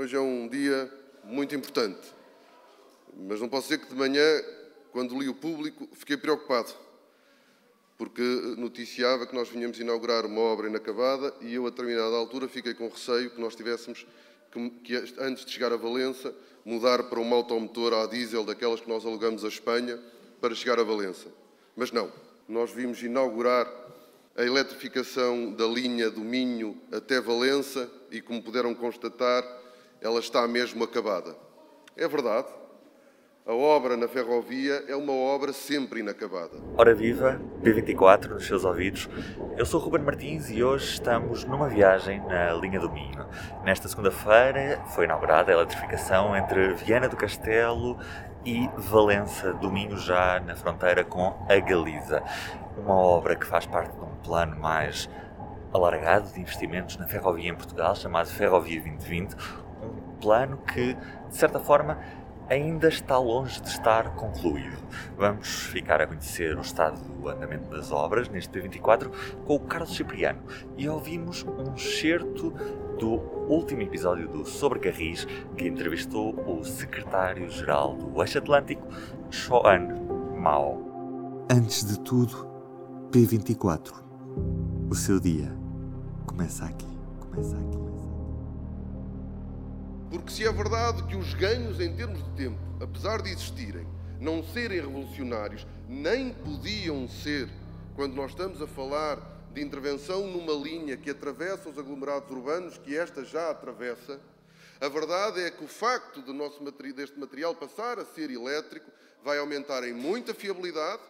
Hoje é um dia muito importante, mas não posso dizer que de manhã, quando li o público, fiquei preocupado, porque noticiava que nós vinhamos inaugurar uma obra inacabada e eu, a determinada altura, fiquei com receio que nós tivéssemos que, que antes de chegar a Valença, mudar para uma automotor a diesel daquelas que nós alugamos a Espanha para chegar a Valença. Mas não, nós vimos inaugurar a eletrificação da linha do Minho até Valença e, como puderam constatar, ela está mesmo acabada. É verdade. A obra na ferrovia é uma obra sempre inacabada. Ora viva, P24 nos seus ouvidos. Eu sou Ruben Martins e hoje estamos numa viagem na linha do Minho. Nesta segunda-feira foi inaugurada a eletrificação entre Viana do Castelo e Valença do Minho, já na fronteira com a Galiza. Uma obra que faz parte de um plano mais alargado de investimentos na ferrovia em Portugal, chamado Ferrovia 2020, plano que, de certa forma, ainda está longe de estar concluído. Vamos ficar a conhecer o estado do andamento das obras neste P24 com o Carlos Cipriano e ouvimos um excerto do último episódio do Sobre Carris que entrevistou o secretário-geral do Eixo Atlântico, Joan Mao. Antes de tudo, P24. O seu dia começa aqui, começa aqui. Porque se é verdade que os ganhos em termos de tempo, apesar de existirem, não serem revolucionários, nem podiam ser quando nós estamos a falar de intervenção numa linha que atravessa os aglomerados urbanos, que esta já atravessa, a verdade é que o facto de nosso, deste material passar a ser elétrico vai aumentar em muita fiabilidade,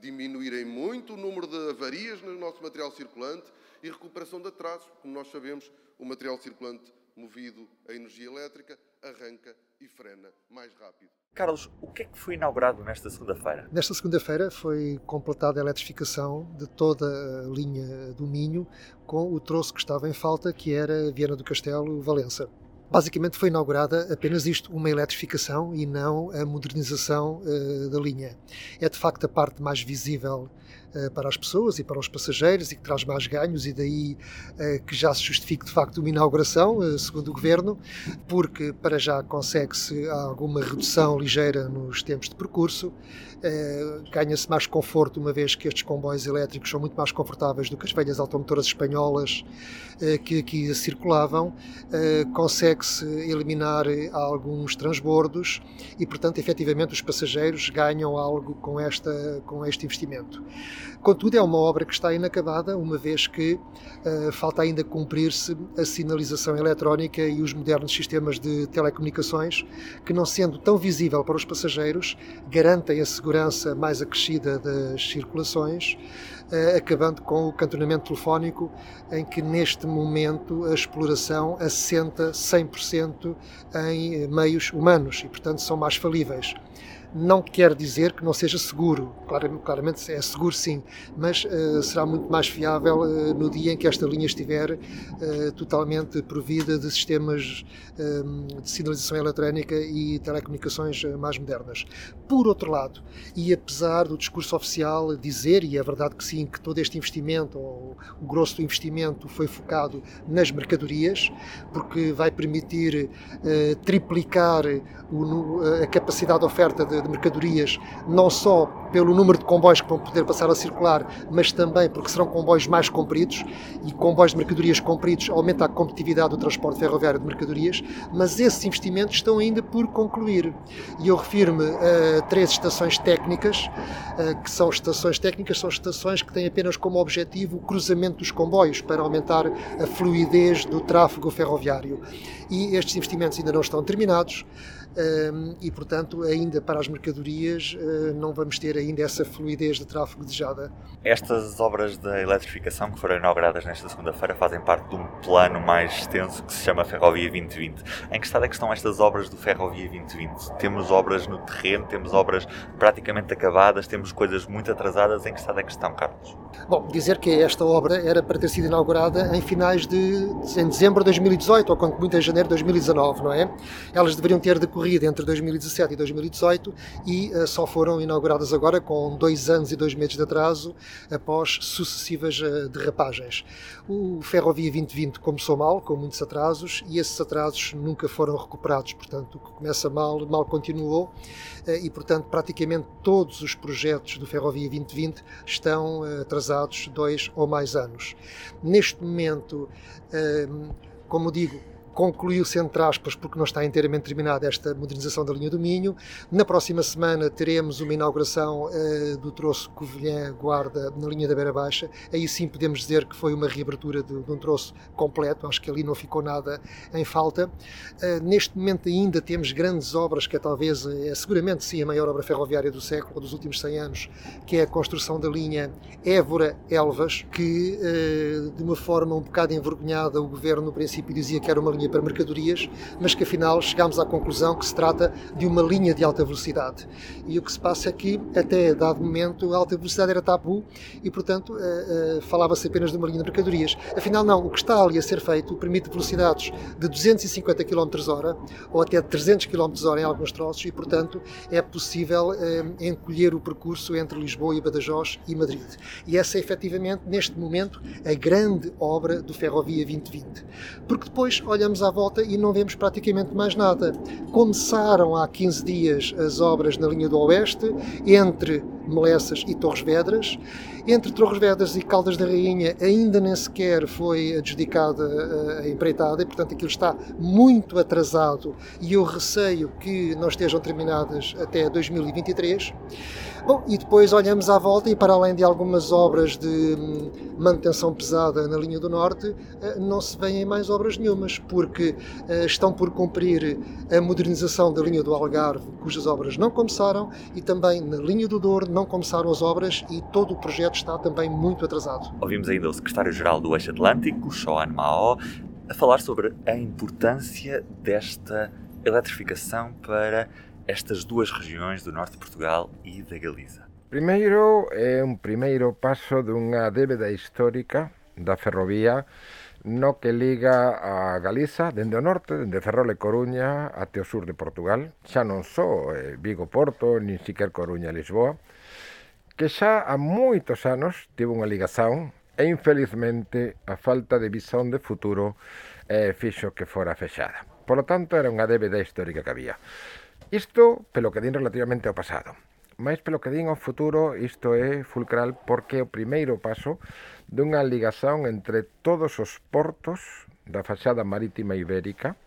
diminuir em muito o número de avarias no nosso material circulante e recuperação de atrasos. Como nós sabemos, o material circulante movido a energia elétrica, arranca e frena mais rápido. Carlos, o que é que foi inaugurado nesta segunda-feira? Nesta segunda-feira foi completada a eletrificação de toda a linha do Minho com o troço que estava em falta, que era Viana do Castelo Valença. Basicamente foi inaugurada apenas isto, uma eletrificação e não a modernização uh, da linha. É de facto a parte mais visível uh, para as pessoas e para os passageiros e que traz mais ganhos e daí uh, que já se justifique de facto uma inauguração, segundo o Governo, porque para já consegue-se alguma redução ligeira nos tempos de percurso, ganha-se mais conforto uma vez que estes comboios elétricos são muito mais confortáveis do que as velhas automotoras espanholas que aqui circulavam, consegue consegue-se eliminar eh, alguns transbordos e, portanto, efetivamente os passageiros ganham algo com, esta, com este investimento. Contudo, é uma obra que está inacabada, uma vez que uh, falta ainda cumprir-se a sinalização eletrónica e os modernos sistemas de telecomunicações, que, não sendo tão visível para os passageiros, garantem a segurança mais acrescida das circulações eh, acabando com o cantonamento telefónico, em que neste momento a exploração assenta 100% em meios humanos e, portanto, são mais falíveis não quer dizer que não seja seguro. Claramente é seguro sim, mas uh, será muito mais fiável uh, no dia em que esta linha estiver uh, totalmente provida de sistemas de sinalização eletrónica e telecomunicações mais modernas. Por outro lado, e apesar do discurso oficial dizer, e é verdade que sim, que todo este investimento, ou o grosso do investimento, foi focado nas mercadorias, porque vai permitir triplicar o, a capacidade de oferta de de mercadorias, não só pelo número de comboios que vão poder passar a circular, mas também porque serão comboios mais compridos e comboios de mercadorias compridos aumenta a competitividade do transporte ferroviário de mercadorias, mas esses investimentos estão ainda por concluir. E eu refiro-me a três estações técnicas, que são estações técnicas, são estações que têm apenas como objetivo o cruzamento dos comboios para aumentar a fluidez do tráfego ferroviário. E estes investimentos ainda não estão terminados e, portanto, ainda para as mercadorias ah, não vamos ter ainda essa fluidez de tráfego desejada. Estas obras da eletrificação que foram inauguradas nesta segunda-feira fazem parte de um plano mais extenso que se chama Ferrovia 2020. Em que estado é que estão estas obras do Ferrovia 2020? Temos obras no terreno, temos obras praticamente acabadas, temos coisas muito atrasadas. Em que estado é que estão, Carlos? Bom, dizer que esta obra era para ter sido inaugurada em finais de em dezembro de 2018 ou quando muito em janeiro de 2019, não é? Elas deveriam ter decorrido decorrida entre 2017 e 2018 e uh, só foram inauguradas agora com dois anos e dois meses de atraso após sucessivas uh, derrapagens. O Ferrovia 2020 começou mal, com muitos atrasos, e esses atrasos nunca foram recuperados. Portanto, o que começa mal, mal continuou, e portanto, praticamente todos os projetos do Ferrovia 2020 estão atrasados dois ou mais anos. Neste momento, como digo, concluiu-se, entre aspas, porque não está inteiramente terminada esta modernização da linha do Minho. Na próxima semana teremos uma inauguração uh, do troço Covilhã-Guarda na linha da Beira Baixa. Aí sim podemos dizer que foi uma reabertura de, de um troço completo, acho que ali não ficou nada em falta. Uh, neste momento ainda temos grandes obras, que é talvez, é seguramente sim a maior obra ferroviária do século, dos últimos 100 anos, que é a construção da linha Évora-Elvas, que uh, de uma forma um bocado envergonhada o governo no princípio dizia que era uma linha para mercadorias, mas que afinal chegámos à conclusão que se trata de uma linha de alta velocidade. E o que se passa é que, até dado momento, a alta velocidade era tabu e, portanto, uh, uh, falava-se apenas de uma linha de mercadorias. Afinal, não, o que está ali a ser feito permite velocidades de 250 km hora ou até 300 km hora em alguns troços e, portanto, é possível uh, encolher o percurso entre Lisboa e Badajoz e Madrid. E essa é efetivamente, neste momento, a grande obra do Ferrovia 2020. Porque depois olhamos olhamos à volta e não vemos praticamente mais nada. Começaram há 15 dias as obras na linha do Oeste, entre Melessas e Torres Vedras. Entre Torres Vedras e Caldas da Rainha ainda nem sequer foi adjudicada eh, a empreitada e, portanto, aquilo está muito atrasado e eu receio que não estejam terminadas até 2023. Bom, e depois olhamos à volta e para além de algumas obras de hum, manutenção pesada na linha do Norte, eh, não se vêem mais obras nenhumas, porque eh, estão por cumprir a modernização da linha do Algarve, cujas obras não começaram, e também na linha do Douro não começaram as obras e todo o projeto está também muito atrasado. Ouvimos ainda o secretário-geral do Eixo Atlântico, Joan Mao, a falar sobre a importância desta eletrificação para estas duas regiões do norte de Portugal e da Galiza? Primeiro, é un primeiro paso dunha débeda histórica da ferrovía no que liga a Galiza dende o norte, dende Ferrol e Coruña até o sur de Portugal, xa non só eh, Vigo-Porto, nin siquer Coruña-Lisboa, que xa há moitos anos tivo unha ligazón e infelizmente a falta de visón de futuro eh, fixo que fora fechada. Por lo tanto, era unha débeda histórica que había. Isto pelo que din relativamente ao pasado. Mais pelo que din ao futuro, isto é fulcral porque é o primeiro paso dunha ligazón entre todos os portos da fachada marítima ibérica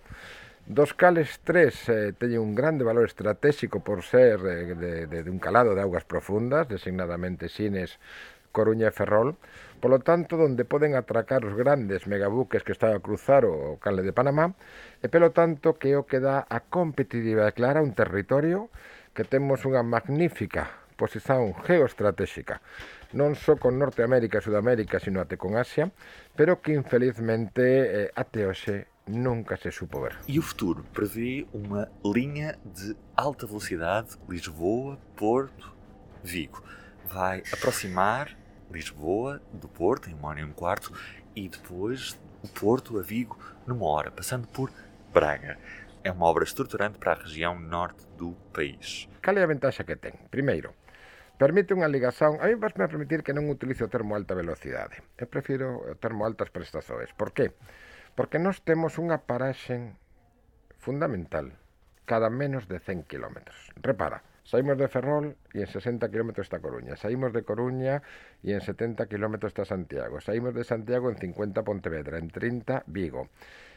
dos cales tres eh, teñen un grande valor estratégico por ser eh, de, de, de un calado de augas profundas, designadamente Sines, Coruña e Ferrol, polo tanto, donde poden atracar os grandes megabuques que están a cruzar o canle de Panamá, e pelo tanto que o que dá a competitividade clara un territorio que temos unha magnífica posición geoestratégica, non só con Norteamérica e Sudamérica, sino até con Asia, pero que infelizmente eh, até hoxe nunca se supo ver. E o futuro prevê uma linha de alta velocidade Lisboa-Porto Vigo. Vai aproximar Lisboa do Porto em uma hora e um quarto e depois o Porto a Vigo numa hora, passando por Braga. É uma obra estruturante para a região norte do país. Cal é a ventaxa que ten? Primeiro, permite unha ligación... A mí vas me permitir que non utilice o termo alta velocidade. Eu prefiro o termo altas prestações. Por qué? Porque Porque nós temos unha paraxen fundamental cada menos de 100 km. Repara, Saímos de Ferrol e en 60 km está Coruña. Saímos de Coruña e en 70 km está Santiago. Saímos de Santiago en 50 Pontevedra, en 30 Vigo.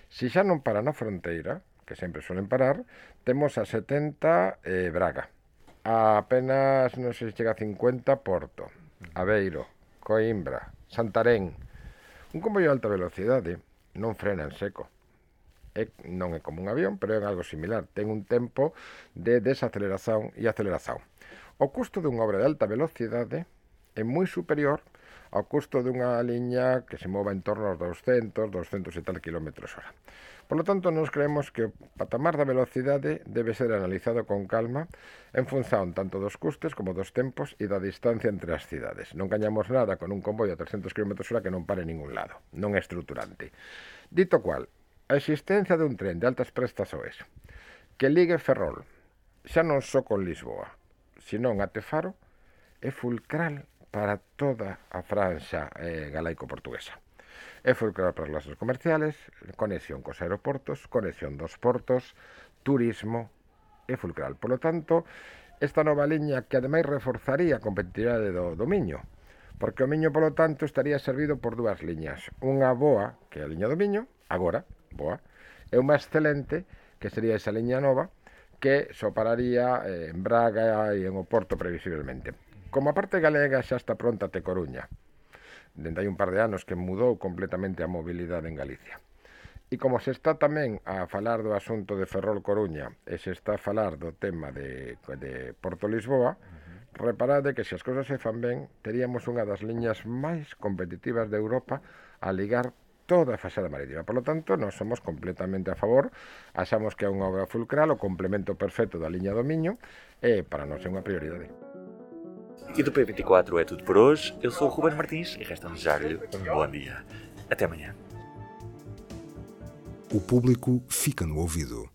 Se xa non para na fronteira, que sempre suelen parar, temos a 70 eh, Braga. A apenas, non sei, chega a 50 Porto, Aveiro, Coimbra, Santarén. Un comboio de alta velocidade non frena en seco. É, non é como un avión, pero é algo similar. Ten un tempo de desaceleración e aceleración. O custo dunha obra de alta velocidade é moi superior ao custo dunha liña que se mova en torno aos 200, 200 e tal kilómetros hora. Por lo tanto, nos creemos que o patamar da velocidade debe ser analizado con calma en función tanto dos custes como dos tempos e da distancia entre as cidades. Non cañamos nada con un convoi a 300 km h que non pare en ningún lado, non é estruturante. Dito cual, a existencia dun tren de altas prestas oes que ligue Ferrol, xa non só con Lisboa, senón a Faro, é fulcral para toda a franxa eh, galaico-portuguesa e fulcral para as nosas comerciales, conexión cos aeroportos, conexión dos portos, turismo e fulcral. Por lo tanto, esta nova liña que ademais reforzaría a competitividade do, do Miño, porque o Miño, polo tanto, estaría servido por dúas liñas. Unha boa, que é a liña do Miño, agora, boa, e unha excelente, que sería esa liña nova, que sopararía eh, en Braga e en Oporto previsiblemente. Como a parte galega xa está pronta te Coruña, dende hai un par de anos que mudou completamente a mobilidade en Galicia. E como se está tamén a falar do asunto de Ferrol Coruña e se está a falar do tema de, de Porto Lisboa, uh -huh. reparade que se as cousas se fan ben, teríamos unha das liñas máis competitivas de Europa a ligar toda a fachada marítima. Por lo tanto, nós somos completamente a favor, achamos que é unha obra fulcral, o complemento perfecto da liña do Miño, e para nós é unha prioridade. E do P24 é tudo por hoje. Eu sou o Ruben Martins e resta-me desejar-lhe um bom dia. Até amanhã. O público fica no ouvido.